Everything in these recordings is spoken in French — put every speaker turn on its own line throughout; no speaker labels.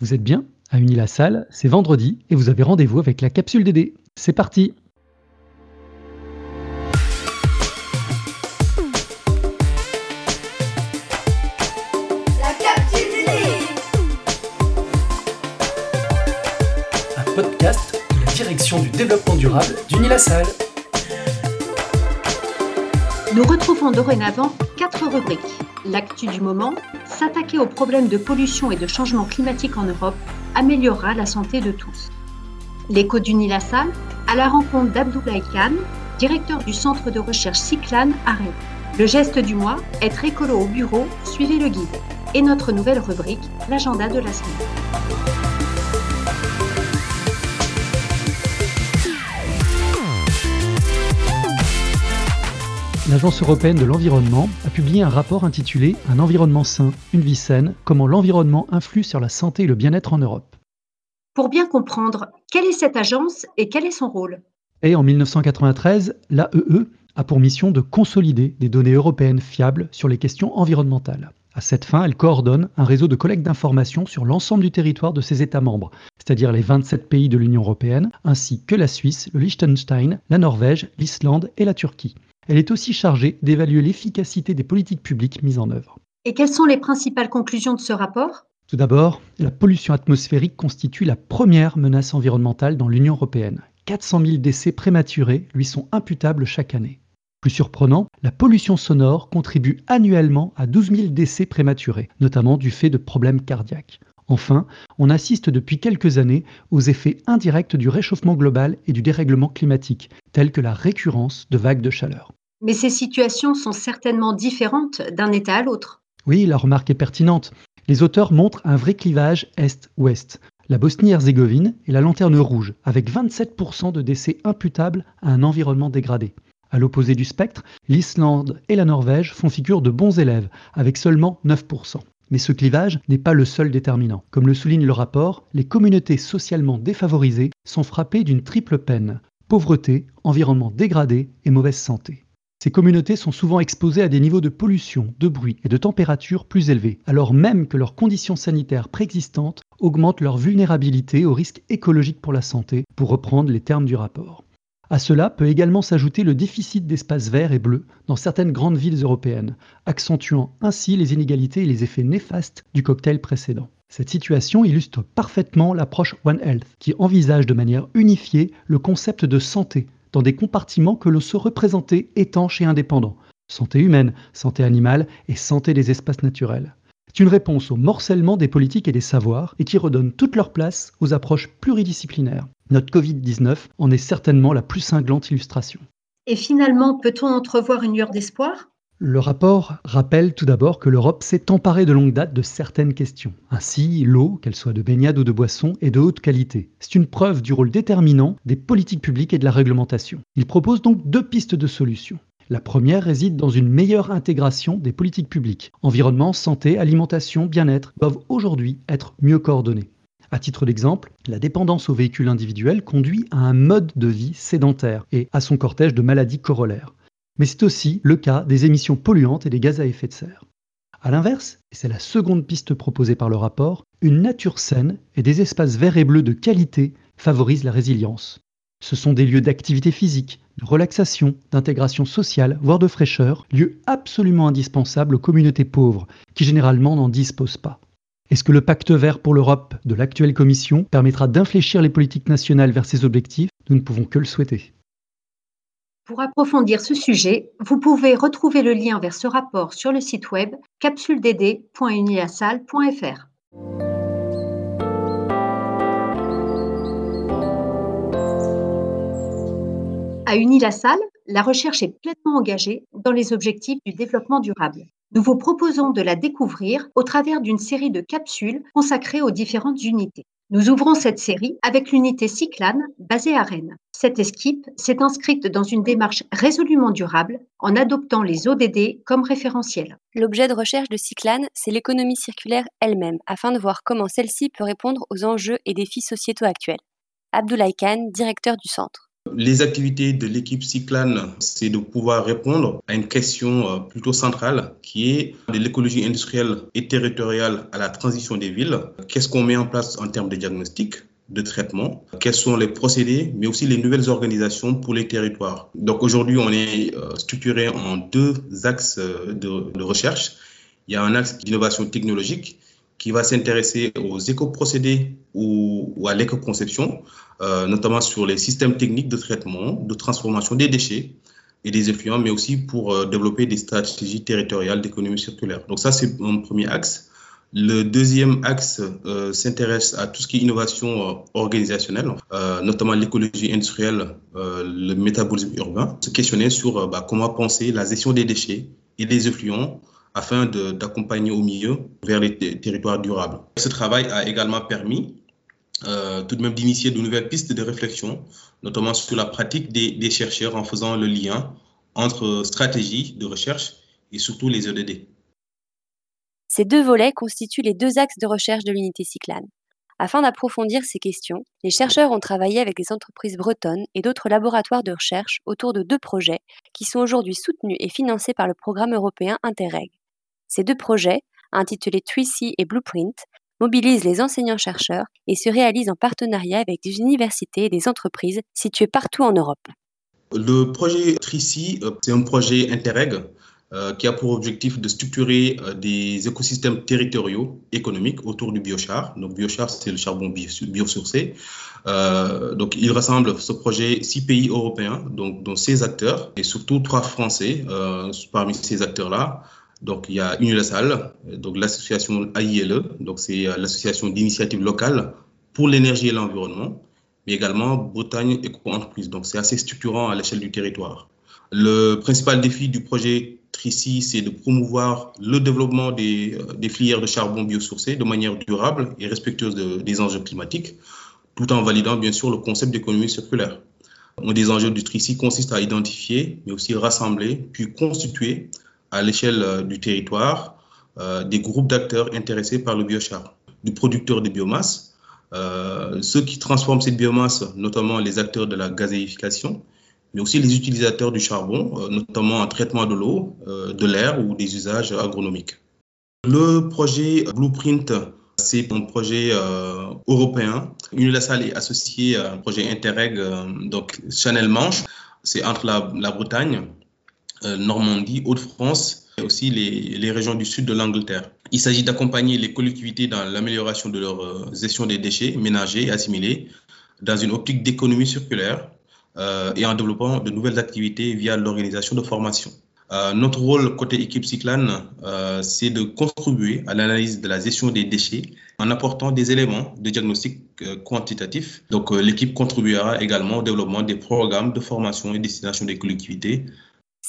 Vous êtes bien À Unilassal, c'est vendredi et vous avez rendez-vous avec la capsule DD. C'est parti
La capsule DD
un podcast de la direction du développement durable d'Unilassal.
Nous retrouvons dorénavant quatre rubriques. L'actu du moment, s'attaquer aux problèmes de pollution et de changement climatique en Europe améliorera la santé de tous. L'écho d'Unilassal, à la rencontre d'Abdoulaye Khan, directeur du centre de recherche Cyclane à Rennes. Le geste du mois, être écolo au bureau, suivez le guide. Et notre nouvelle rubrique, l'agenda de la semaine.
L'Agence européenne de l'environnement a publié un rapport intitulé Un environnement sain, une vie saine, comment l'environnement influe sur la santé et le bien-être en Europe.
Pour bien comprendre, quelle est cette agence et quel est son rôle?
Et en 1993, l'AEE a pour mission de consolider des données européennes fiables sur les questions environnementales. À cette fin, elle coordonne un réseau de collecte d'informations sur l'ensemble du territoire de ses États membres, c'est-à-dire les 27 pays de l'Union européenne, ainsi que la Suisse, le Liechtenstein, la Norvège, l'Islande et la Turquie. Elle est aussi chargée d'évaluer l'efficacité des politiques publiques mises en œuvre.
Et quelles sont les principales conclusions de ce rapport?
Tout d'abord, la pollution atmosphérique constitue la première menace environnementale dans l'Union européenne. 400 000 décès prématurés lui sont imputables chaque année. Plus surprenant, la pollution sonore contribue annuellement à 12 000 décès prématurés, notamment du fait de problèmes cardiaques. Enfin, on assiste depuis quelques années aux effets indirects du réchauffement global et du dérèglement climatique, tels que la récurrence de vagues de chaleur.
Mais ces situations sont certainement différentes d'un État à l'autre.
Oui, la remarque est pertinente. Les auteurs montrent un vrai clivage Est-Ouest. La Bosnie-Herzégovine est la lanterne rouge, avec 27% de décès imputables à un environnement dégradé. À l'opposé du spectre, l'Islande et la Norvège font figure de bons élèves, avec seulement 9%. Mais ce clivage n'est pas le seul déterminant. Comme le souligne le rapport, les communautés socialement défavorisées sont frappées d'une triple peine pauvreté, environnement dégradé et mauvaise santé. Ces communautés sont souvent exposées à des niveaux de pollution, de bruit et de température plus élevés, alors même que leurs conditions sanitaires préexistantes augmentent leur vulnérabilité aux risques écologiques pour la santé, pour reprendre les termes du rapport. À cela peut également s'ajouter le déficit d'espaces verts et bleus dans certaines grandes villes européennes, accentuant ainsi les inégalités et les effets néfastes du cocktail précédent. Cette situation illustre parfaitement l'approche One Health, qui envisage de manière unifiée le concept de santé dans des compartiments que l'on se représenter étanches et indépendants. Santé humaine, santé animale et santé des espaces naturels. C'est une réponse au morcellement des politiques et des savoirs et qui redonne toute leur place aux approches pluridisciplinaires. Notre Covid-19 en est certainement la plus cinglante illustration.
Et finalement, peut-on entrevoir une lueur d'espoir?
Le rapport rappelle tout d'abord que l'Europe s'est emparée de longue date de certaines questions. Ainsi, l'eau, qu'elle soit de baignade ou de boisson, est de haute qualité. C'est une preuve du rôle déterminant des politiques publiques et de la réglementation. Il propose donc deux pistes de solutions. La première réside dans une meilleure intégration des politiques publiques. Environnement, santé, alimentation, bien-être doivent aujourd'hui être mieux coordonnés. À titre d'exemple, la dépendance aux véhicules individuels conduit à un mode de vie sédentaire et à son cortège de maladies corollaires. Mais c'est aussi le cas des émissions polluantes et des gaz à effet de serre. A l'inverse, et c'est la seconde piste proposée par le rapport, une nature saine et des espaces verts et bleus de qualité favorisent la résilience. Ce sont des lieux d'activité physique, de relaxation, d'intégration sociale, voire de fraîcheur, lieux absolument indispensables aux communautés pauvres, qui généralement n'en disposent pas. Est-ce que le pacte vert pour l'Europe de l'actuelle Commission permettra d'infléchir les politiques nationales vers ces objectifs? Nous ne pouvons que le souhaiter.
Pour approfondir ce sujet, vous pouvez retrouver le lien vers ce rapport sur le site web capsuleddd.unilassal.fr. À Unilassal, la recherche est pleinement engagée dans les objectifs du développement durable. Nous vous proposons de la découvrir au travers d'une série de capsules consacrées aux différentes unités. Nous ouvrons cette série avec l'unité Cyclane basée à Rennes. Cette esquipe s'est inscrite dans une démarche résolument durable en adoptant les ODD comme référentiel.
L'objet de recherche de Cyclane, c'est l'économie circulaire elle-même, afin de voir comment celle-ci peut répondre aux enjeux et défis sociétaux actuels. Abdoulaye Khan, directeur du centre.
Les activités de l'équipe Cyclane, c'est de pouvoir répondre à une question euh, plutôt centrale qui est de l'écologie industrielle et territoriale à la transition des villes. Qu'est-ce qu'on met en place en termes de diagnostic de traitement, quels sont les procédés, mais aussi les nouvelles organisations pour les territoires? Donc aujourd'hui, on est euh, structuré en deux axes euh, de, de recherche. Il y a un axe d'innovation technologique qui va s'intéresser aux éco-procédés ou, à l'éco-conception, euh, notamment sur les systèmes techniques de traitement, de transformation des déchets et des effluents, mais aussi pour euh, développer des stratégies territoriales d'économie circulaire. Donc ça, c'est un premier axe. Le deuxième axe euh, s'intéresse à tout ce qui est innovation organisationnelle, notamment l'écologie industrielle, le métabolisme urbain, se questionner sur bah, comment penser la gestion des déchets et des effluents afin d'accompagner au mieux vers les territoires durables. Ce travail a également permis euh, tout de même d'initier de nouvelles pistes de réflexion, notamment sur la pratique des, des, chercheurs en faisant le lien entre stratégie de recherche et surtout les EDD.
Ces deux volets constituent les deux axes de recherche de l'unité Cyclane. Afin d'approfondir ces questions, les chercheurs ont travaillé avec des entreprises bretonnes et d'autres laboratoires de recherche autour de deux projets qui sont aujourd'hui soutenus et financés par le programme européen Interreg. Ces deux projets, intitulés 3C et Blueprint, mobilisent les enseignants-chercheurs et se réalisent en partenariat avec des universités et des entreprises situées partout en Europe.
Le projet Trici, c'est un projet Interreg euh, qui a pour objectif de structurer euh, des écosystèmes territoriaux économiques autour du biochar. Donc, biochar, c'est le charbon biosourcé. Euh, donc, il rassemble ce projet six pays européens, donc, dont 16 acteurs, et surtout trois Français euh, parmi ces acteurs-là. Donc, il y a Unilasal, donc l'association AILE, donc c'est l'association d'initiatives locales pour l'énergie et l'environnement, mais également Bretagne Éco-Entreprise. Donc, c'est assez structurant à l'échelle du territoire. Le principal défi du projet Trici, c'est de promouvoir le développement des, des, filières de charbon biosourcé de manière durable et respectueuse de, des enjeux climatiques, tout en validant bien sûr le concept d'économie circulaire. Un des enjeux du Trici consiste à identifier, mais aussi rassembler, puis constituer à l'échelle du territoire euh, des groupes d'acteurs intéressés par le biochar, du producteur de biomasse, euh, ceux qui transforment cette biomasse, notamment les acteurs de la gazéification, mais aussi les utilisateurs du charbon, euh, notamment en traitement de l'eau, euh, de l'air ou des usages agronomiques. Le projet Blueprint, c'est un projet euh, européen. Unilassal est associé à un projet Interreg, donc Chanel Manche, c'est entre la Bretagne, Normandie, Hauts-de-France et aussi les, régions du sud de l'Angleterre. Il s'agit d'accompagner les collectivités dans l'amélioration de leur gestion des déchets ménagers et assimilés dans une optique d'économie circulaire euh, et en développant de nouvelles activités via l'organisation de formation. Euh, notre rôle côté équipe Cyclane, euh, c'est de contribuer à l'analyse de la gestion des déchets en apportant des éléments de diagnostic euh, quantitatif. Donc, euh, l'équipe contribuera également au développement des programmes de formation et destination des collectivités.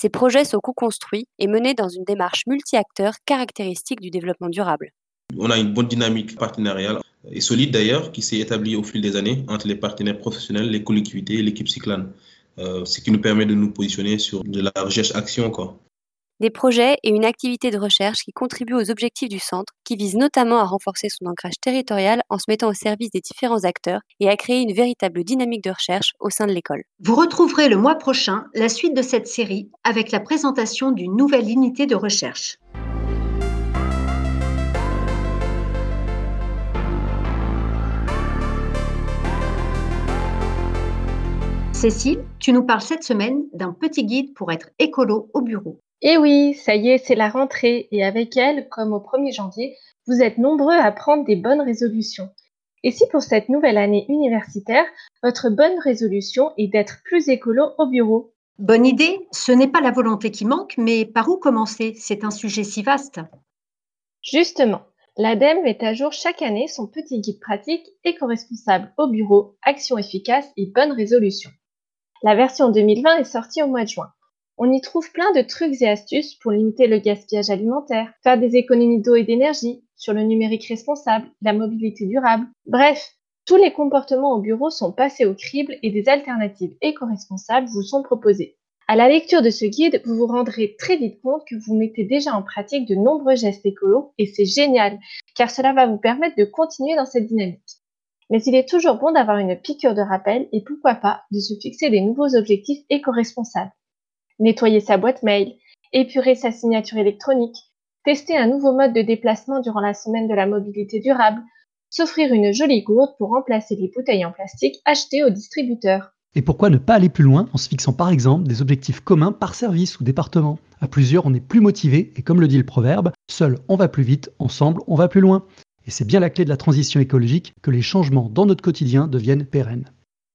Ces projets sont co-construits et menés dans une démarche multi-acteurs caractéristique du développement durable.
On a une bonne dynamique partenariale et solide d'ailleurs qui s'est établie au fil des années entre les partenaires professionnels, les collectivités et l'équipe Cyclane, euh, ce qui nous permet de nous positionner sur de la recherche-action. Quoi.
Des projets et une activité de recherche qui contribuent aux objectifs du centre, qui visent notamment à renforcer son ancrage territorial en se mettant au service des différents acteurs et à créer une véritable dynamique de recherche au sein de l'école.
Vous retrouverez le mois prochain la suite de cette série avec la présentation d'une nouvelle unité de recherche. Cécile, tu nous parles cette semaine d'un petit guide pour être écolo au bureau.
Eh oui, ça y est, c'est la rentrée et avec elle, comme au 1er janvier, vous êtes nombreux à prendre des bonnes résolutions. Et si pour cette nouvelle année universitaire, votre bonne résolution est d'être plus écolo au bureau?
Bonne idée, ce n'est pas la volonté qui manque, mais par où commencer? C'est un sujet si vaste.
Justement, l'ADEME met à jour chaque année son petit guide pratique éco-responsable au bureau, action efficace et bonne résolution. La version 2020 est sortie au mois de juin. On y trouve plein de trucs et astuces pour limiter le gaspillage alimentaire, faire des économies d'eau et d'énergie, sur le numérique responsable, la mobilité durable. Bref, tous les comportements au bureau sont passés au crible et des alternatives éco-responsables vous sont proposées. À la lecture de ce guide, vous vous rendrez très vite compte que vous mettez déjà en pratique de nombreux gestes écolos et c'est génial, car cela va vous permettre de continuer dans cette dynamique. Mais il est toujours bon d'avoir une piqûre de rappel et pourquoi pas de se fixer des nouveaux objectifs éco-responsables. Nettoyer sa boîte mail, épurer sa signature électronique, tester un nouveau mode de déplacement durant la semaine de la mobilité durable, s'offrir une jolie gourde pour remplacer les bouteilles en plastique achetées au distributeur.
Et pourquoi ne pas aller plus loin en se fixant par exemple des objectifs communs par service ou département? À plusieurs, on est plus motivé et comme le dit le proverbe, seul on va plus vite, ensemble on va plus loin. Et c'est bien la clé de la transition écologique que les changements dans notre quotidien deviennent pérennes.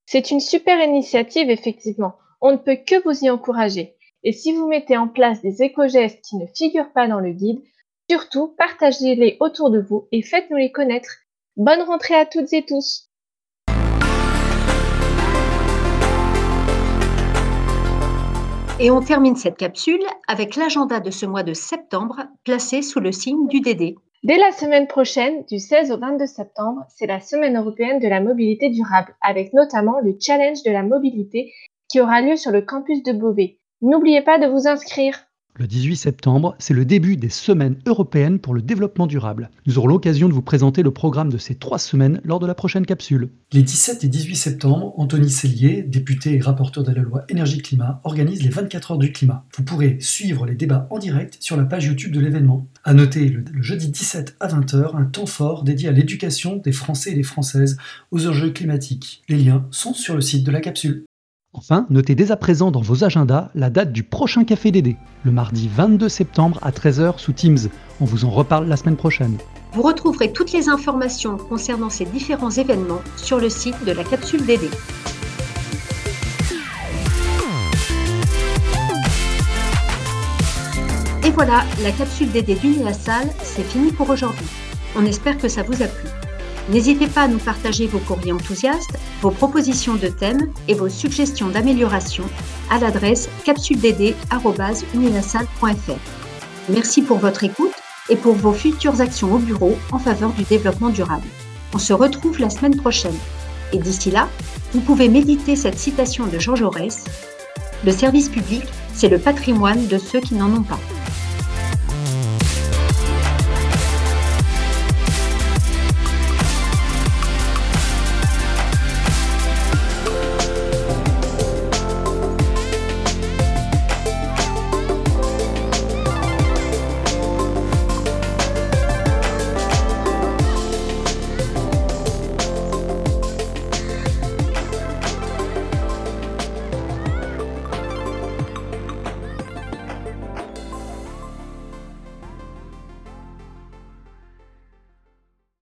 C'est une super initiative, effectivement. On ne peut que vous y encourager. Et si vous mettez en place des éco-gestes qui ne figurent pas dans le guide, surtout partagez-les autour de vous et faites-nous les connaître. Bonne rentrée à toutes et tous
Et on termine cette capsule avec l'agenda de ce mois de septembre placé sous le signe du DD.
Dès la semaine prochaine, du 16 au 22 septembre, c'est la Semaine européenne de la mobilité durable, avec notamment le challenge de la mobilité qui aura lieu sur le campus de Beauvais. N'oubliez pas de vous inscrire.
Le 18 septembre, c'est le début des semaines européennes pour le développement durable. Nous aurons l'occasion de vous présenter le programme de ces trois semaines lors de la prochaine capsule.
Les 17 et 18 septembre, Anthony Sellier, député et rapporteur de la loi énergie-climat, organise les 24 heures du climat. Vous pourrez suivre les débats en direct sur la page YouTube de l'événement. À noter le, le jeudi 17 à 20h, un temps fort dédié à l'éducation des Français et des Françaises aux enjeux climatiques. Les liens sont sur le site de la capsule.
Enfin, notez dès à présent dans vos agendas la date du prochain Café Dédé, le mardi 22 septembre à 13h sous Teams. On vous en reparle la semaine prochaine.
Vous retrouverez toutes les informations concernant ces différents événements sur le site de la capsule DD. Et voilà, la capsule DD d'Universal, c'est fini pour aujourd'hui. On espère que ça vous a plu. N'hésitez pas à nous partager vos courriers enthousiastes, vos propositions de thèmes et vos suggestions d'amélioration à l'adresse capsuleddd.universal.fr. Merci pour votre écoute et pour vos futures actions au bureau en faveur du développement durable. On se retrouve la semaine prochaine. Et d'ici là, vous pouvez méditer cette citation de Jean Jaurès. Le service public, c'est le patrimoine de ceux qui n'en ont pas.